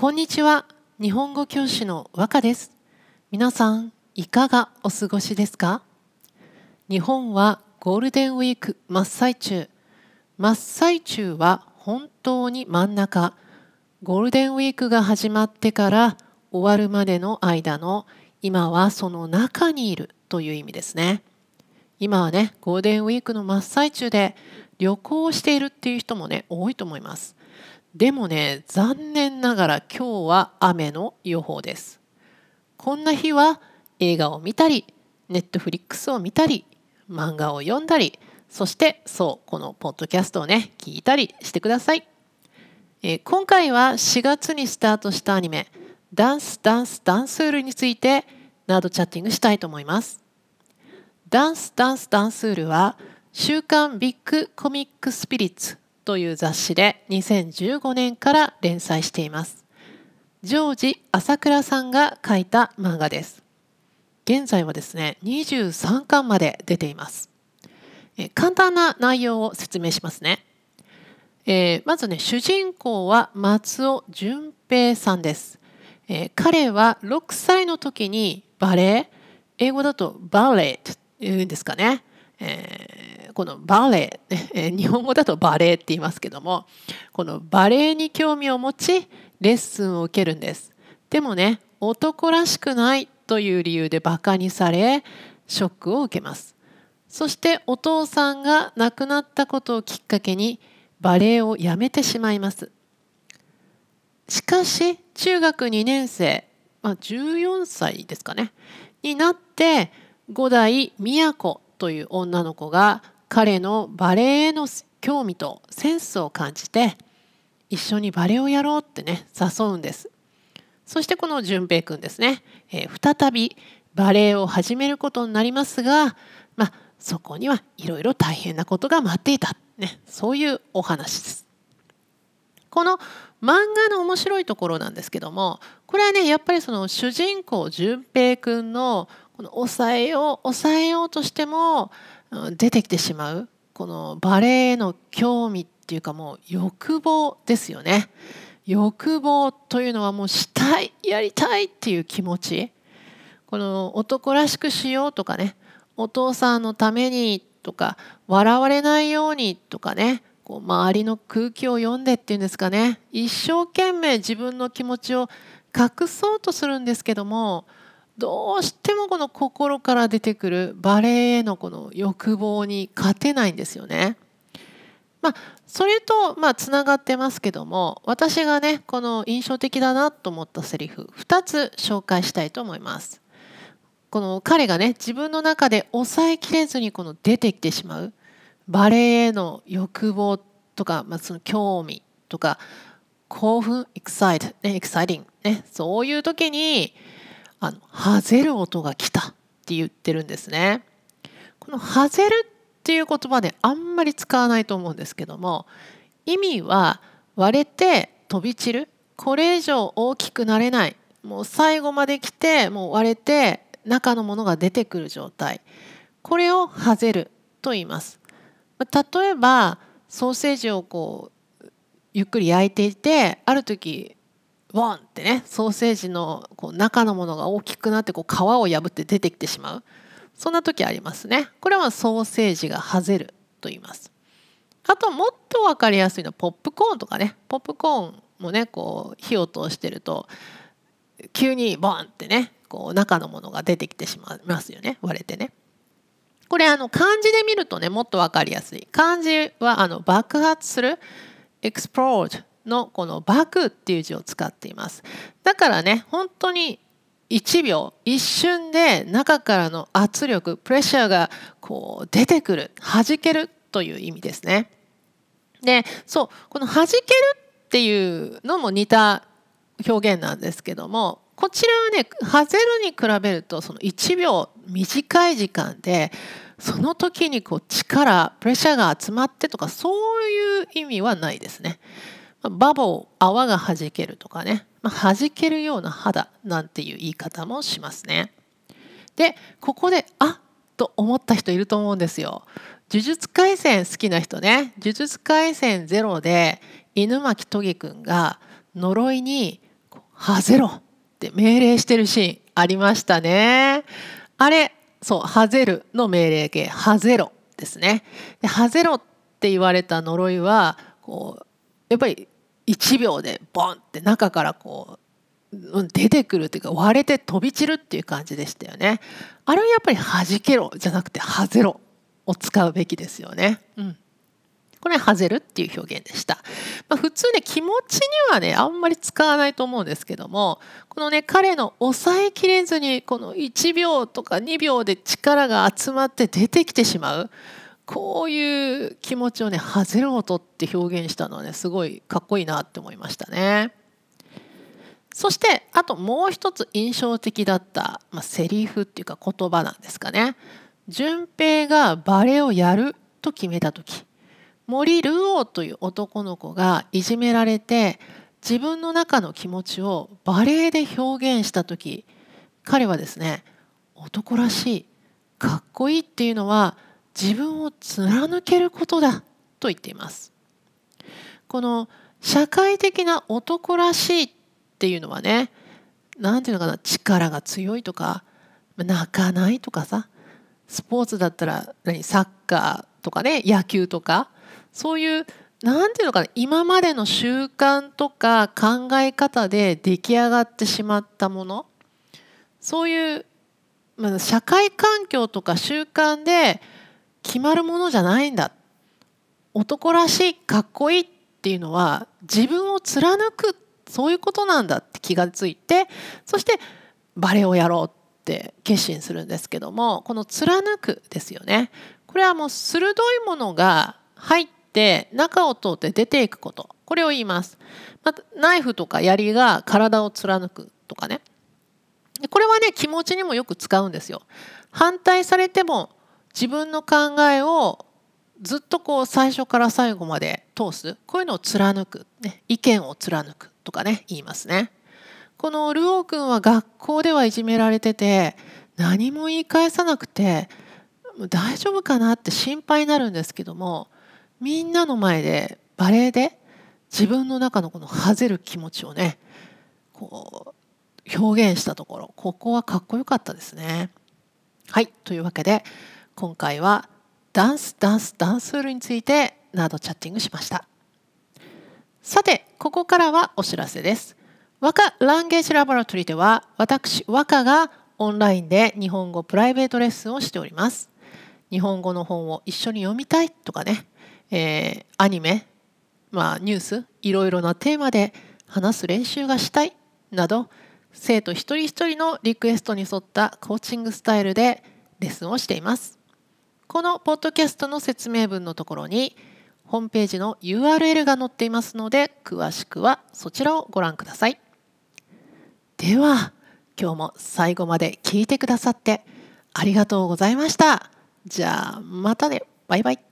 こんにちは。日本語教師の和歌です。皆さんいかがお過ごしですか？日本はゴールデンウィーク真っ最中。真っ最中は本当に真ん中。ゴールデンウィークが始まってから終わるまでの間の今はその中にいるという意味ですね。今はねゴールデンウィークの真っ最中で旅行をしているっていう人もね多いと思います。でもね残念ながら今日は雨の予報です。こんな日は映画を見たりネットフリックスを見たり漫画を読んだりそしてそうこのポッドキャストをね聞いたりしてください、えー、今回は4月にスタートしたアニメ「ダンスダンスダンスール」についてナードチャッティングしたいと思います。ダンスダンスダンスールは週刊ビッグコミックスピリッツという雑誌で2015年から連載しています。ジョージ朝倉さんが書いた漫画です。現在はですね、23巻まで出ています。え簡単な内容を説明しますね。えー、まずね、主人公は松尾淳平さんです。えー、彼は6歳の時にバレエ、英語だとバレエって言うんですかね。えー、このバレエ、ね、え日本語だとバレエって言いますけどもこのバレエに興味を持ちレッスンを受けるんです。でもね男らしくないという理由でバカにされショックを受けます。そしてお父さんが亡くなったことをきっかけにバレエをやめてしまいます。しかし中学2年生、まあ、14歳ですかねになって五代都という女の子が彼のバレエへの興味とセンスを感じて一緒にバレエをやろうってね誘うんです。そしてこの淳平くんですね、えー、再びバレエを始めることになりますが、まあ、そこにはいろいろ大変なことが待っていた、ね、そういうお話です。この漫画の面白いところなんですけどもこれはねやっぱりその主人公淳平くんのこの抑えよう抑えようとしても出てきてしまうこのバレエへの興味っていうかもう欲望ですよね。欲望というのはもうしたいやりたいっていう気持ちこの男らしくしようとかねお父さんのためにとか笑われないようにとかねこう周りの空気を読んでっていうんですかね一生懸命自分の気持ちを隠そうとするんですけどもどうしてもこの心から出てくるバレエへのこの欲望に勝てないんですよね。まあ、それとまあつながってますけども私がねこの印象的だなと思ったセリフ2つ紹介したいと思います。この彼がね自分の中で抑えきれずにこの出てきてしまうバレエへの欲望とか、まあ、その興味とか興奮エクサイト、ね、エクサイティング、ね、そういう時にあのハゼる音が来たって言ってるんですね。このハゼるっていう言葉であんまり使わないと思うんですけども意味は割れて飛び散る。これ以上大きくなれない。もう最後まで来てもう割れて中のものが出てくる状態。これをハゼると言います。例えばソーセージをこうゆっくり焼いていてある時ワンってねソーセージのこう中のものが大きくなってこう皮を破って出てきてしまう。そんな時ありますね。これはソーセージがはぜると言います。あともっと分かりやすいのはポップコーンとかね。ポップコーンもねこう火を通してると急にボンってねこう中のものが出てきてしまいますよね。割れてね。これあの漢字で見るとねもっと分かりやすい。漢字はあの爆発する explode のこのバクっていう字を使っていますだからね本当に1秒一瞬で中からの圧力プレッシャーがこう出てくる弾けるという意味ですねでそうこの弾けるっていうのも似た表現なんですけどもこちらはねハゼるに比べるとその1秒短い時間でその時にこう力プレッシャーが集まってとかそういう意味はないですね。バボー泡がはじけるとかね、まあ、弾けるような肌なんていう言い方もしますね。でここであっと思った人いると思うんですよ。呪術廻戦好きな人ね呪術廻戦ゼロで犬巻棘くんが呪いにはぜろって命令してるシーンありましたね。あれ、そう、はぜるの命令形、はぜろですね。で、はぜろって言われた呪いは、こう、やっぱり1秒でボンって中からこう、出てくるっていうか割れて飛び散るっていう感じでしたよね。あれはやっぱり弾けろじゃなくてはぜろを使うべきですよね。うんこれはぜるっていう表現でした。まあ、普通ね気持ちにはねあんまり使わないと思うんですけどもこのね彼の抑えきれずにこの1秒とか2秒で力が集まって出てきてしまうこういう気持ちをね「はぜる音」って表現したのはねすごいかっこいいなって思いましたね。そしてあともう一つ印象的だった、まあ、セリフっていうか言葉なんですかね。順平がバレエをやると決めた時森ルオーという男の子がいじめられて自分の中の気持ちをバレエで表現した時彼はですね男らしいかっこいいっていうのは自分を貫けることだと言っています。この社会的な男らしいっていうのはね何て言うのかな力が強いとか泣かないとかさスポーツだったら何サッカーとかね野球とかそういう何て言うのかな今までの習慣とか考え方で出来上がってしまったものそういう、まあ、社会環境とか習慣で決まるものじゃないんだ。男らしいかっこいいっていうのは自分を貫くそういうことなんだって気がついてそしてバレエをやろうって決心するんですけどもこの貫くですよね。これはもう鋭いものが入って中を通って出ていくこと。これを言います、まナイフとか槍が体を貫くとかね。これはね気持ちにもよく使うんですよ。反対されても自分の考えをずっとこう最初から最後まで通す。こういうのを貫く、ね、意見を貫くとかね言いますね。このルオー君は学校ではいじめられてて何も言い返さなくて大丈夫かなって心配になるんですけどもみんなの前でバレエで自分の中のこのはぜる気持ちをねこう表現したところここはかっこよかったですね。はい。というわけで今回はダンスダンスダンスールについてナードチャッティングしました。さてここからはお知らせです。和歌ランゲージラボラトリーでは私和歌がオンラインで日本語プライベートレッスンをしております。日本語の本を一緒に読みたいとかねえー、アニメ、まあ、ニュースいろいろなテーマで話す練習がしたいなど生徒一人一人のリクエストに沿ったコーチングスタイルでレッスンをしています。このポッドキャストの説明文のところにホームページの URL が載っていますので詳しくはそちらをご覧ください。では今日も最後まで聞いてくださってありがとうございました。じゃあまたね。バイバイ。